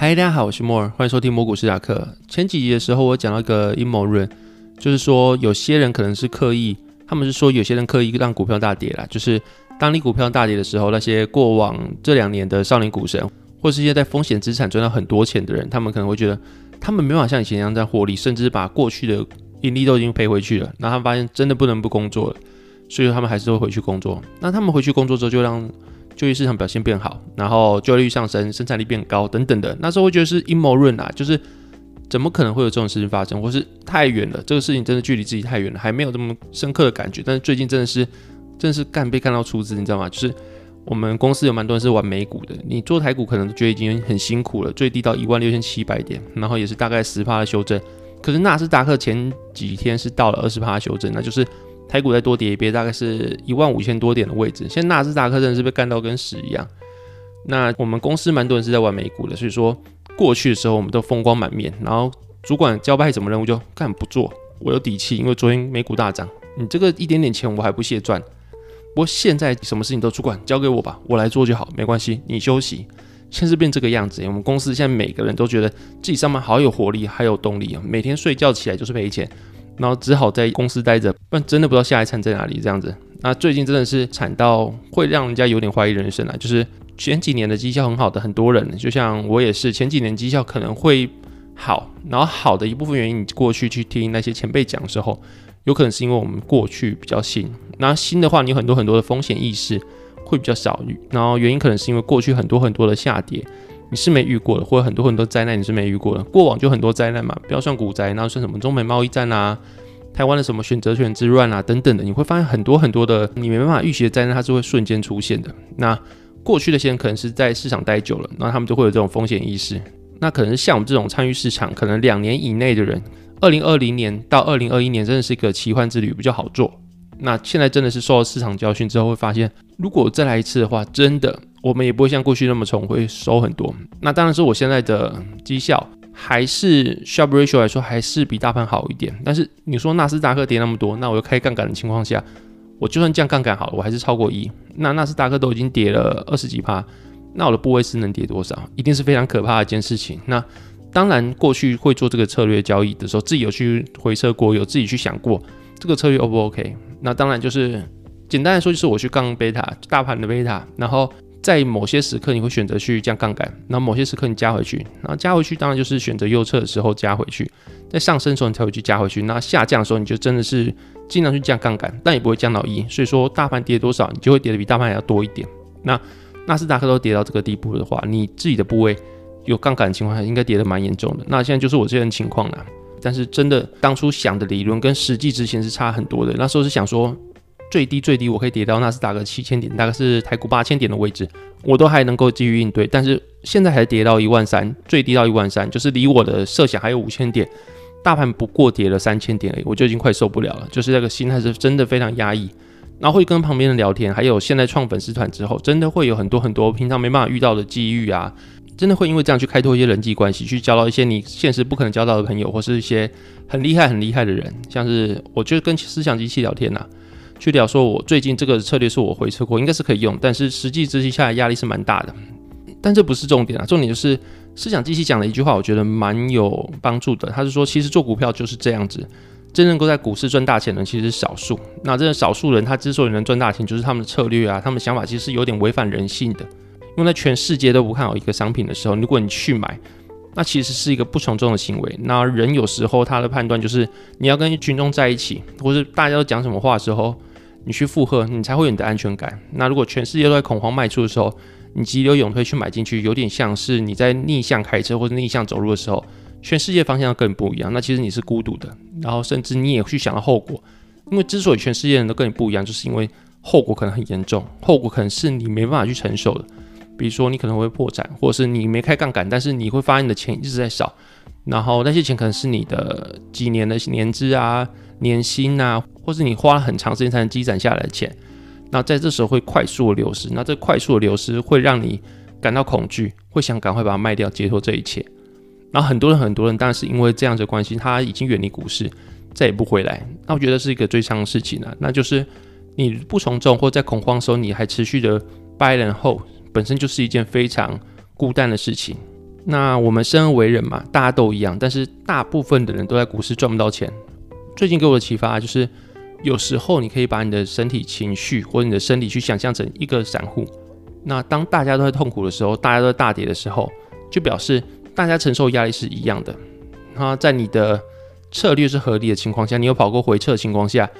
嗨，大家好，我是莫尔，欢迎收听魔股史塔克。前几集的时候，我讲到一个阴谋论，就是说有些人可能是刻意，他们是说有些人刻意让股票大跌啦，就是当你股票大跌的时候，那些过往这两年的少年股神，或是一些在风险资产赚到很多钱的人，他们可能会觉得他们没办法像以前一样在获利，甚至把过去的盈利都已经赔回去了，然后他们发现真的不能不工作了，所以他们还是会回去工作。那他们回去工作之后，就让就业市场表现变好，然后就业率上升，生产力变高等等的，那时候会觉得是阴谋论啊，就是怎么可能会有这种事情发生，或是太远了，这个事情真的距离自己太远了，还没有这么深刻的感觉。但是最近真的是，真的是干被干到出资，你知道吗？就是我们公司有蛮多人是玩美股的，你做台股可能觉得已经很辛苦了，最低到一万六千七百点，然后也是大概十趴的修正，可是纳斯达克前几天是到了二十趴修正，那就是。台股再多跌一跌，大概是一万五千多点的位置。现在纳斯达克真的是被干到跟屎一样。那我们公司蛮多人是在玩美股的，所以说过去的时候我们都风光满面。然后主管交派什么任务就干不做，我有底气，因为昨天美股大涨，你这个一点点钱我还不屑赚。不过现在什么事情都主管交给我吧，我来做就好，没关系，你休息。现在变这个样子，我们公司现在每个人都觉得自己上班好有活力，还有动力啊，每天睡觉起来就是赔钱。然后只好在公司待着，不然真的不知道下一餐在哪里。这样子，那最近真的是惨到会让人家有点怀疑人生啊！就是前几年的绩效很好的很多人，就像我也是，前几年绩效可能会好，然后好的一部分原因，你过去去听那些前辈讲的时候，有可能是因为我们过去比较新，那新的话，你有很多很多的风险意识会比较少，然后原因可能是因为过去很多很多的下跌。你是没遇过的，或者很多很多灾难你是没遇过的。过往就很多灾难嘛，不要算股灾，那算什么中美贸易战啊、台湾的什么选择权之乱啊等等的，你会发现很多很多的你没办法预期的灾难，它是会瞬间出现的。那过去的些人可能是在市场待久了，那他们就会有这种风险意识。那可能像我们这种参与市场可能两年以内的人，二零二零年到二零二一年真的是一个奇幻之旅，比较好做。那现在真的是受到市场教训之后，会发现如果再来一次的话，真的。我们也不会像过去那么穷，会收很多。那当然是我现在的绩效还是 Sharp Ratio 来说，还是比大盘好一点。但是你说纳斯达克跌那么多，那我又开杠杆的情况下，我就算降杠杆好了，我还是超过一。那纳斯达克都已经跌了二十几趴，那我的部位是能跌多少？一定是非常可怕的一件事情。那当然过去会做这个策略交易的时候，自己有去回测过，有自己去想过这个策略 O 不 OK？那当然就是简单来说，就是我去杠贝塔大盘的贝塔，然后。在某些时刻，你会选择去降杠杆，那某些时刻你加回去，那加回去当然就是选择右侧的时候加回去，在上升的时候你才会去加回去，那下降的时候你就真的是尽量去降杠杆，但也不会降到一。所以说大盘跌多少，你就会跌的比大盘还要多一点。那纳斯达克都跌到这个地步的话，你自己的部位有杠杆的情况下，应该跌的蛮严重的。那现在就是我这种情况了，但是真的当初想的理论跟实际执行是差很多的。那时候是想说。最低最低我可以跌到纳斯达克七千点，大概是台股八千点的位置，我都还能够继续应对。但是现在还跌到一万三，最低到一万三，就是离我的设想还有五千点，大盘不过跌了三千点，我就已经快受不了了。就是这个心态是真的非常压抑。然后会跟旁边人聊天，还有现在创粉丝团之后，真的会有很多很多平常没办法遇到的机遇啊，真的会因为这样去开拓一些人际关系，去交到一些你现实不可能交到的朋友，或是一些很厉害很厉害的人，像是我就跟思想机器聊天呐。去聊说，我最近这个策略是我回测过，应该是可以用，但是实际执行下来压力是蛮大的。但这不是重点啊，重点就是思想机器讲的一句话，我觉得蛮有帮助的。他是说，其实做股票就是这样子，真正够在股市赚大钱的其实是少数。那这少数人，他之所以能赚大钱，就是他们的策略啊，他们的想法其实是有点违反人性的。因为在全世界都不看好一个商品的时候，如果你去买，那其实是一个不从众的行为。那人有时候他的判断就是，你要跟群众在一起，或是大家都讲什么话的时候。你去附和，你才会有你的安全感。那如果全世界都在恐慌卖出的时候，你急流勇退去买进去，有点像是你在逆向开车或者逆向走路的时候，全世界方向更不一样。那其实你是孤独的，然后甚至你也去想到后果。因为之所以全世界人都跟你不一样，就是因为后果可能很严重，后果可能是你没办法去承受的。比如说你可能会破产，或者是你没开杠杆，但是你会发现你的钱一直在少，然后那些钱可能是你的几年的年资啊。年薪啊，或是你花了很长时间才能积攒下来的钱，那在这时候会快速的流失。那这快速的流失会让你感到恐惧，会想赶快把它卖掉，解脱这一切。然后很多人很多人，当然是因为这样子关系，他已经远离股市，再也不回来。那我觉得是一个最伤的事情了。那就是你不从众，或在恐慌的时候你还持续的 buy and hold，本身就是一件非常孤单的事情。那我们生而为人嘛，大家都一样，但是大部分的人都在股市赚不到钱。最近给我的启发就是，有时候你可以把你的身体情绪或者你的身体去想象成一个散户。那当大家都在痛苦的时候，大家都在大跌的时候，就表示大家承受压力是一样的。那在你的策略是合理的情况下，你有跑过回撤的情况下，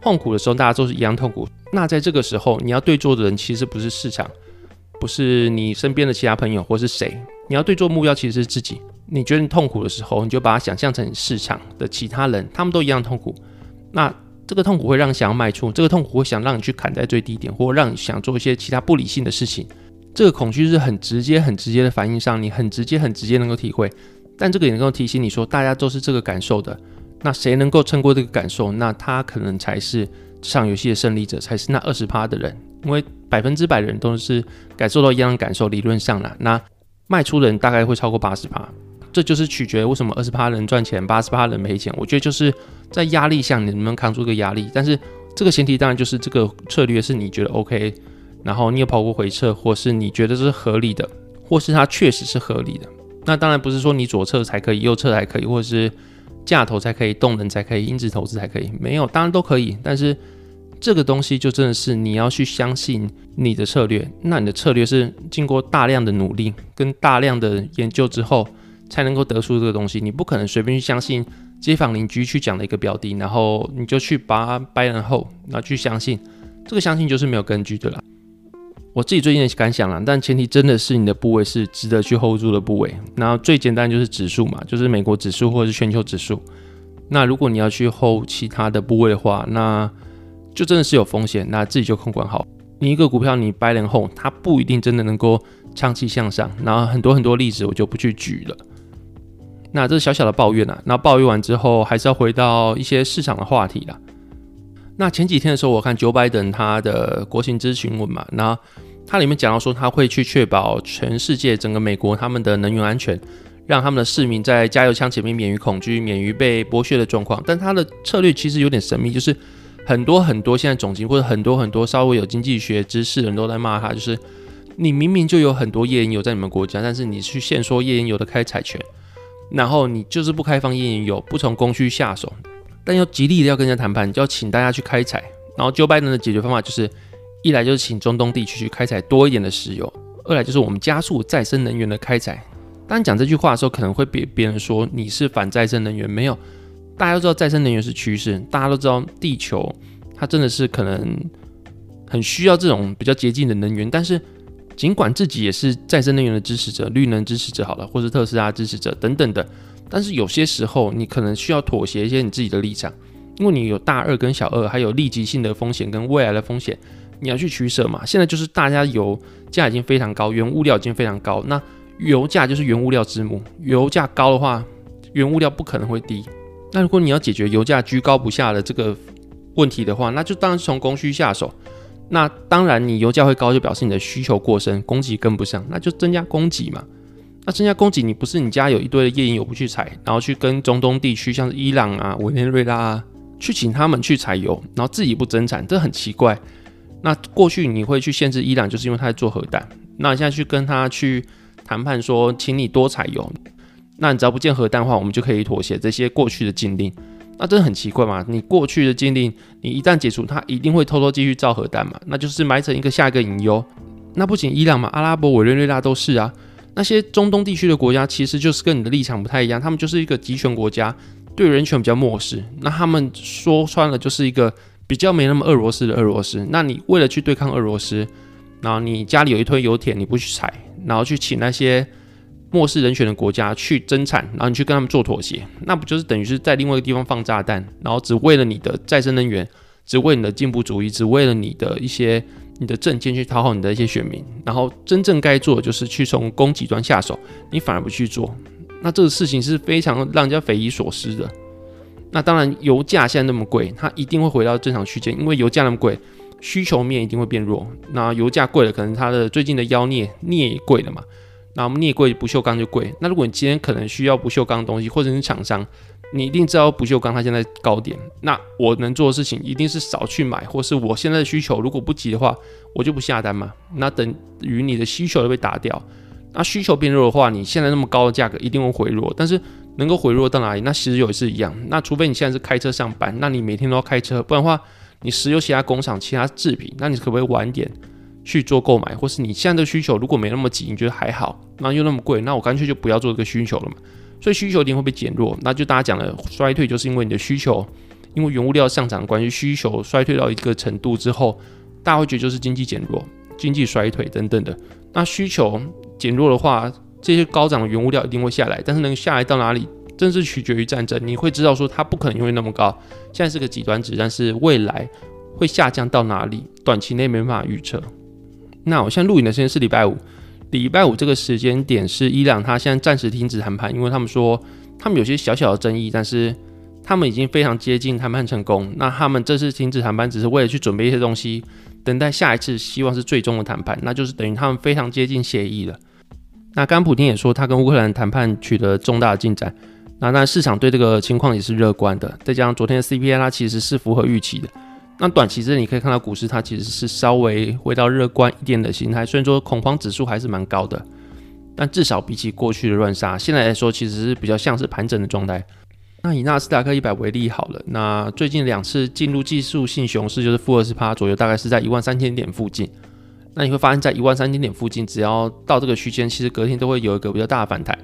痛苦的时候大家都是一样痛苦。那在这个时候，你要对坐的人其实不是市场，不是你身边的其他朋友或是谁，你要对做目标其实是自己。你觉得你痛苦的时候，你就把它想象成市场的其他人，他们都一样痛苦。那这个痛苦会让你想要卖出，这个痛苦会想让你去砍在最低点，或让你想做一些其他不理性的事情。这个恐惧是很直接、很直接的反应上，你很直接、很直接能够体会。但这个也能够提醒你说，大家都是这个感受的。那谁能够撑过这个感受，那他可能才是这场游戏的胜利者，才是那二十趴的人。因为百分之百的人都是感受到一样的感受，理论上啦，那卖出人大概会超过八十趴。这就是取决为什么二十趴人赚钱，八十趴人赔钱。我觉得就是在压力下，你能不能扛住这个压力？但是这个前提当然就是这个策略是你觉得 OK，然后你有跑过回撤，或是你觉得是合理的，或是它确实是合理的。那当然不是说你左侧才可以，右侧才可以，或者是架头才可以，动能才可以，因子投资才可以，没有，当然都可以。但是这个东西就真的是你要去相信你的策略，那你的策略是经过大量的努力跟大量的研究之后。才能够得出这个东西，你不可能随便去相信街坊邻居去讲的一个标的，然后你就去把它掰然后，然后去相信，这个相信就是没有根据的啦。我自己最近的感想啦，但前提真的是你的部位是值得去 hold 住的部位。然后最简单就是指数嘛，就是美国指数或者是全球指数。那如果你要去 hold 其他的部位的话，那就真的是有风险，那自己就控管好。你一个股票你掰然后，它不一定真的能够长期向上。然后很多很多例子我就不去举了。那这是小小的抱怨啊。那抱怨完之后，还是要回到一些市场的话题啦。那前几天的时候，我看 Joe Biden 他的国情咨询文嘛，那他里面讲到说，他会去确保全世界整个美国他们的能源安全，让他们的市民在加油枪前面免于恐惧，免于被剥削的状况。但他的策略其实有点神秘，就是很多很多现在总经或者很多很多稍微有经济学知识的人都在骂他，就是你明明就有很多页岩油在你们国家，但是你去限缩页岩油的开采权。然后你就是不开放页岩油，不从供需下手，但又极力的要跟人家谈判，就要请大家去开采。然后 Joe Biden 的解决方法就是，一来就是请中东地区去开采多一点的石油，二来就是我们加速再生能源的开采。当讲这句话的时候，可能会被别人说你是反再生能源，没有，大家都知道再生能源是趋势，大家都知道地球它真的是可能很需要这种比较洁净的能源，但是。尽管自己也是再生能源的支持者、绿能支持者，好了，或是特斯拉支持者等等的，但是有些时候你可能需要妥协一些你自己的立场，因为你有大二跟小二，还有立即性的风险跟未来的风险，你要去取舍嘛。现在就是大家油价已经非常高，原物料已经非常高，那油价就是原物料之母，油价高的话，原物料不可能会低。那如果你要解决油价居高不下的这个问题的话，那就当然是从供需下手。那当然，你油价会高，就表示你的需求过剩，供给跟不上，那就增加供给嘛。那增加供给，你不是你家有一堆的页岩油不去采，然后去跟中东地区，像是伊朗啊、委内瑞拉啊，去请他们去采油，然后自己不增产，这很奇怪。那过去你会去限制伊朗，就是因为他在做核弹。那现在去跟他去谈判说，请你多采油，那你只要不见核弹的话，我们就可以妥协这些过去的禁令。那真的很奇怪嘛？你过去的禁令，你一旦解除，它一定会偷偷继续造核弹嘛？那就是埋成一个下一个隐忧。那不仅伊朗嘛，阿拉伯、委内瑞拉都是啊。那些中东地区的国家，其实就是跟你的立场不太一样，他们就是一个集权国家，对人权比较漠视。那他们说穿了，就是一个比较没那么俄罗斯的俄罗斯。那你为了去对抗俄罗斯，然后你家里有一堆油田，你不去采，然后去请那些。漠视人权的国家去增产，然后你去跟他们做妥协，那不就是等于是在另外一个地方放炸弹，然后只为了你的再生能源，只为你的进步主义，只为了你的一些你的政见去讨好你的一些选民，然后真正该做的就是去从供给端下手，你反而不去做，那这个事情是非常让人家匪夷所思的。那当然，油价现在那么贵，它一定会回到正常区间，因为油价那么贵，需求面一定会变弱。那油价贵了，可能它的最近的妖孽镍也贵了嘛。那我们镍贵，不锈钢就贵。那如果你今天可能需要不锈钢的东西，或者是厂商，你一定知道不锈钢它现在高点。那我能做的事情一定是少去买，或是我现在的需求如果不急的话，我就不下单嘛。那等于你的需求都被打掉。那需求变弱的话，你现在那么高的价格一定会回落，但是能够回落到哪里？那石油也是一样。那除非你现在是开车上班，那你每天都要开车，不然的话，你石油其他工厂其他制品，那你可不可以晚点去做购买？或是你现在的需求如果没那么急，你觉得还好，那又那么贵，那我干脆就不要做这个需求了嘛。所以需求一定会被减弱，那就大家讲的衰退，就是因为你的需求，因为原物料上涨关系，需求衰退到一个程度之后，大家会觉得就是经济减弱、经济衰退等等的。那需求减弱的话，这些高涨的原物料一定会下来，但是能下来到哪里，真是取决于战争。你会知道说它不可能永远那么高，现在是个极端值，但是未来会下降到哪里，短期内没办法预测。那我现在录影的时间是礼拜五，礼拜五这个时间点是伊朗，他现在暂时停止谈判，因为他们说他们有些小小的争议，但是他们已经非常接近谈判成功。那他们这次停止谈判，只是为了去准备一些东西，等待下一次，希望是最终的谈判，那就是等于他们非常接近协议了。那刚刚普丁也说，他跟乌克兰谈判取得重大的进展。那那市场对这个情况也是乐观的。再加上昨天的 CPI，它其实是符合预期的。那短期之内你可以看到股市它其实是稍微回到乐观一点的形态。虽然说恐慌指数还是蛮高的，但至少比起过去的乱杀，现在来说其实是比较像是盘整的状态。那以纳斯达克一百为例好了，那最近两次进入技术性熊市，就是负二十趴左右，大概是在一万三千点附近。那你会发现在一万三千点附近，只要到这个区间，其实隔天都会有一个比较大的反弹，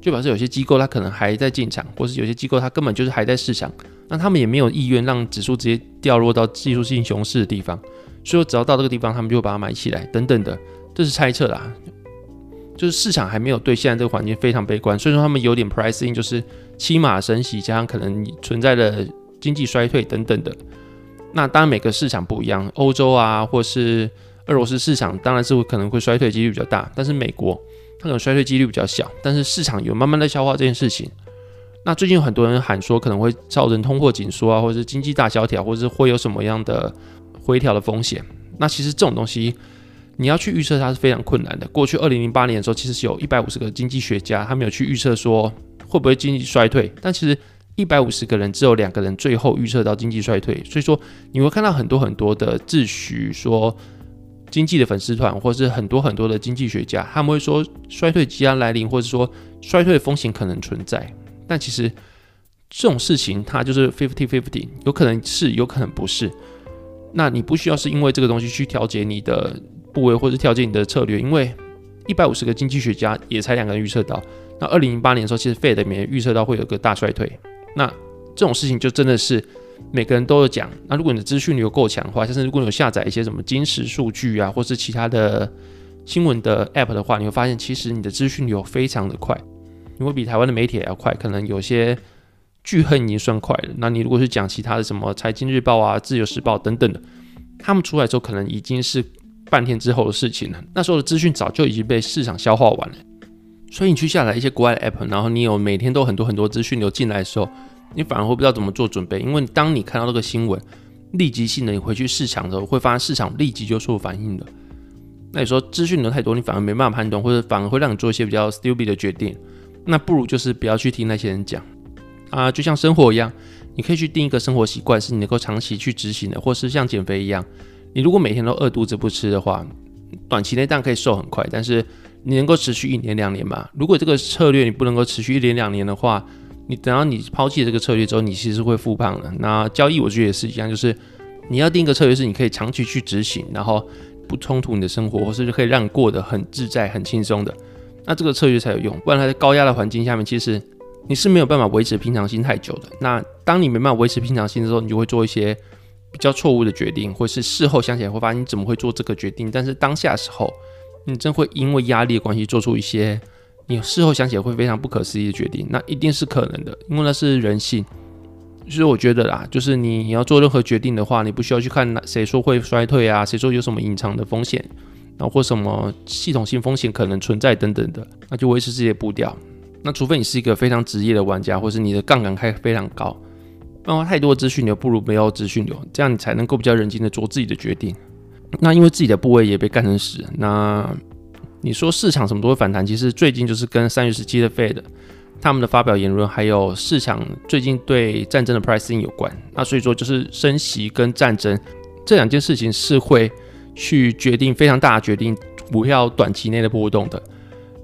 就表示有些机构它可能还在进场，或是有些机构它根本就是还在市场，那他们也没有意愿让指数直接掉落到技术性熊市的地方，所以只要到这个地方，他们就会把它买起来，等等的，这是猜测啦，就是市场还没有对现在这个环境非常悲观，所以说他们有点 pricing，就是七码升息加上可能存在的经济衰退等等的。那当然每个市场不一样，欧洲啊，或是俄罗斯市场当然是可能会衰退几率比较大，但是美国它可能衰退几率比较小，但是市场有慢慢的消化这件事情。那最近有很多人喊说可能会造成通货紧缩啊，或者是经济大萧条，或者是会有什么样的回调的风险。那其实这种东西你要去预测它是非常困难的。过去二零零八年的时候，其实是有一百五十个经济学家，他们有去预测说会不会经济衰退，但其实一百五十个人只有两个人最后预测到经济衰退。所以说你会看到很多很多的自诩说。经济的粉丝团，或是很多很多的经济学家，他们会说衰退即将来临，或者说衰退的风险可能存在。但其实这种事情它就是 fifty fifty，有可能是，有可能不是。那你不需要是因为这个东西去调节你的部位，或者调节你的策略，因为一百五十个经济学家也才两个人预测到。那二零零八年的时候，其实 Fed 里面预测到会有个大衰退。那这种事情就真的是。每个人都有讲，那如果你的资讯流够强的话，像是如果你有下载一些什么金石数据啊，或是其他的新闻的 App 的话，你会发现其实你的资讯流非常的快，你会比台湾的媒体还要快，可能有些巨亨已经算快了。那你如果是讲其他的什么财经日报啊、自由时报等等的，他们出来之后可能已经是半天之后的事情了，那时候的资讯早就已经被市场消化完了。所以你去下载一些国外的 App，然后你有每天都很多很多资讯流进来的时候。你反而会不知道怎么做准备，因为当你看到这个新闻，立即性的你回去市场的时候，会发现市场立即就做反应了。那你说资讯流太多，你反而没办法判断，或者反而会让你做一些比较 stupid 的决定。那不如就是不要去听那些人讲啊，就像生活一样，你可以去定一个生活习惯，是你能够长期去执行的，或是像减肥一样，你如果每天都饿肚子不吃的话，短期内当然可以瘦很快，但是你能够持续一年两年嘛？如果这个策略你不能够持续一年两年的话，你等到你抛弃这个策略之后，你其实会复胖的。那交易我觉得也是一样，就是你要定一个策略，是你可以长期去执行，然后不冲突你的生活，或是可以让你过得很自在、很轻松的。那这个策略才有用。不然它在高压的环境下面，其实你是没有办法维持平常心太久的。那当你没办法维持平常心的时候，你就会做一些比较错误的决定，或是事后想起来会发现你怎么会做这个决定。但是当下时候，你真会因为压力的关系做出一些。你事后想起来会非常不可思议的决定，那一定是可能的，因为那是人性。所以我觉得啦，就是你要做任何决定的话，你不需要去看谁说会衰退啊，谁说有什么隐藏的风险，或什么系统性风险可能存在等等的，那就维持自己的步调。那除非你是一个非常职业的玩家，或是你的杠杆开非常高，那太多资讯流不如没有资讯流，这样你才能够比较冷静的做自己的决定。那因为自己的部位也被干成屎，那。你说市场什么都会反弹，其实最近就是跟三月十七的 Fed 他们的发表言论，还有市场最近对战争的 pricing 有关。那所以说，就是升息跟战争这两件事情是会去决定非常大的决定股票短期内的波动的。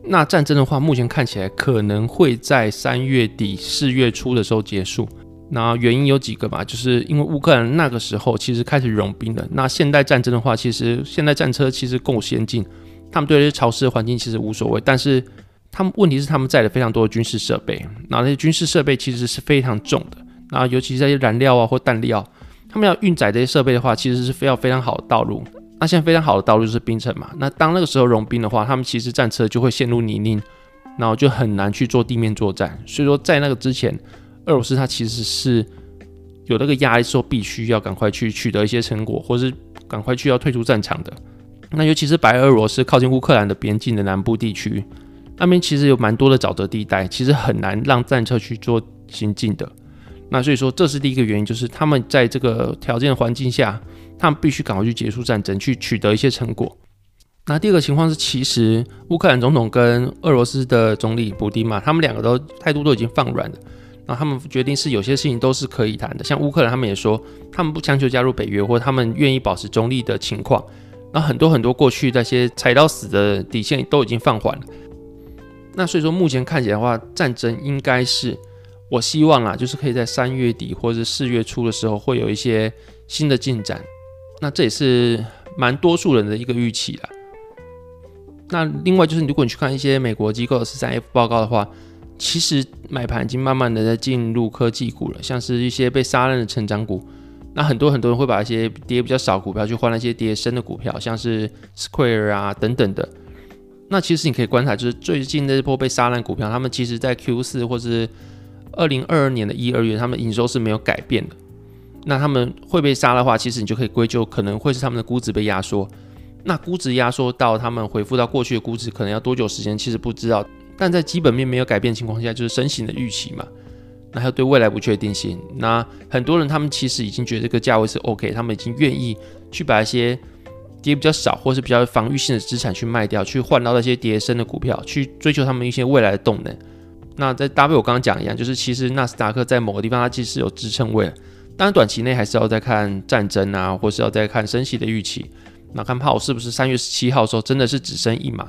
那战争的话，目前看起来可能会在三月底四月初的时候结束。那原因有几个吧，就是因为乌克兰那个时候其实开始融兵了。那现代战争的话，其实现代战车其实够先进，他们对这些潮湿的环境其实无所谓。但是他们问题是他们载了非常多的军事设备，那那些军事设备其实是非常重的。那尤其是那些燃料啊或弹料，他们要运载这些设备的话，其实是非要非常好的道路。那现在非常好的道路就是冰城嘛。那当那个时候融冰的话，他们其实战车就会陷入泥泞，然后就很难去做地面作战。所以说在那个之前。俄罗斯它其实是有那个压力，说必须要赶快去取得一些成果，或是赶快去要退出战场的。那尤其是白俄罗斯靠近乌克兰的边境的南部地区，那边其实有蛮多的沼泽地带，其实很难让战车去做行进的。那所以说，这是第一个原因，就是他们在这个条件环境下，他们必须赶快去结束战争，去取得一些成果。那第二个情况是，其实乌克兰总统跟俄罗斯的总理普丁嘛，他们两个都态度都已经放软了。那他们决定是有些事情都是可以谈的，像乌克兰他们也说，他们不强求加入北约，或者他们愿意保持中立的情况。那很多很多过去那些踩到死的底线都已经放缓了。那所以说目前看起来的话，战争应该是我希望啦，就是可以在三月底或者四月初的时候会有一些新的进展。那这也是蛮多数人的一个预期啦。那另外就是，如果你去看一些美国机构的十三 F 报告的话。其实买盘已经慢慢的在进入科技股了，像是一些被杀烂的成长股，那很多很多人会把一些跌比较少股票去换那些跌深的股票，像是 Square 啊等等的。那其实你可以观察，就是最近这波被杀烂股票，他们其实在 Q 四或是二零二二年的一二月，他们营收是没有改变的。那他们会被杀的话，其实你就可以归咎可能会是他们的估值被压缩。那估值压缩到他们回复到过去的估值，可能要多久时间？其实不知道。但在基本面没有改变情况下，就是升息的预期嘛。那还有对未来不确定性。那很多人他们其实已经觉得这个价位是 OK，他们已经愿意去把一些跌比较少或是比较防御性的资产去卖掉，去换到那些跌升的股票，去追求他们一些未来的动能。那在搭配我刚刚讲一样，就是其实纳斯达克在某个地方它其实有支撑位，当然短期内还是要再看战争啊，或是要再看升息的预期。那看炮是不是三月十七号的时候真的是只升一码？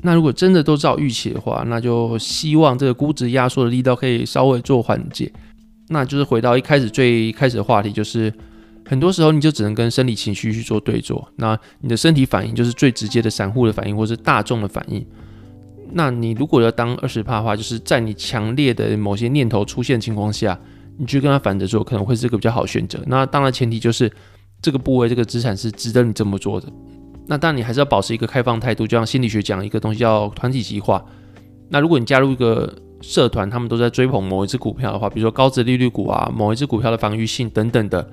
那如果真的都照预期的话，那就希望这个估值压缩的力道可以稍微做缓解。那就是回到一开始最开始的话题，就是很多时候你就只能跟生理情绪去做对坐。那你的身体反应就是最直接的散户的反应，或是大众的反应。那你如果要当二十帕的话，就是在你强烈的某些念头出现的情况下，你去跟他反着做，可能会是一个比较好选择。那当然前提就是这个部位这个资产是值得你这么做的。那当然，你还是要保持一个开放态度，就像心理学讲一个东西叫团体极化。那如果你加入一个社团，他们都在追捧某一只股票的话，比如说高值利率股啊，某一只股票的防御性等等的。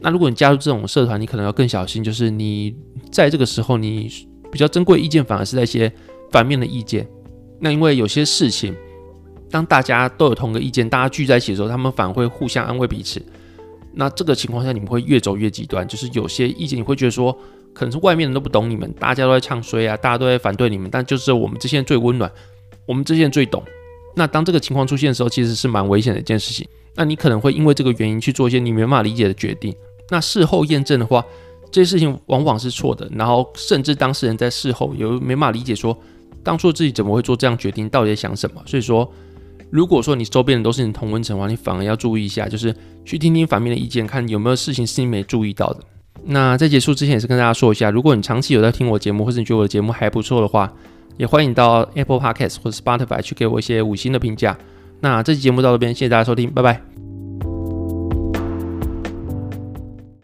那如果你加入这种社团，你可能要更小心，就是你在这个时候，你比较珍贵意见反而是在一些反面的意见。那因为有些事情，当大家都有同个意见，大家聚在一起的时候，他们反而会互相安慰彼此。那这个情况下，你们会越走越极端，就是有些意见你会觉得说。可能是外面人都不懂你们，大家都在唱衰啊，大家都在反对你们，但就是我们这些人最温暖，我们这些人最懂。那当这个情况出现的时候，其实是蛮危险的一件事情。那你可能会因为这个原因去做一些你没办法理解的决定。那事后验证的话，这些事情往往是错的。然后甚至当事人在事后有没办法理解说，当初自己怎么会做这样决定，到底在想什么。所以说，如果说你周边人都是你同温层的话，你反而要注意一下，就是去听听反面的意见，看有没有事情是你没注意到的。那在结束之前，也是跟大家说一下，如果你长期有在听我节目，或者你觉得我的节目还不错的话，也欢迎到 Apple Podcast 或者 Spotify 去给我一些五星的评价。那这期节目到这边，谢谢大家收听，拜拜。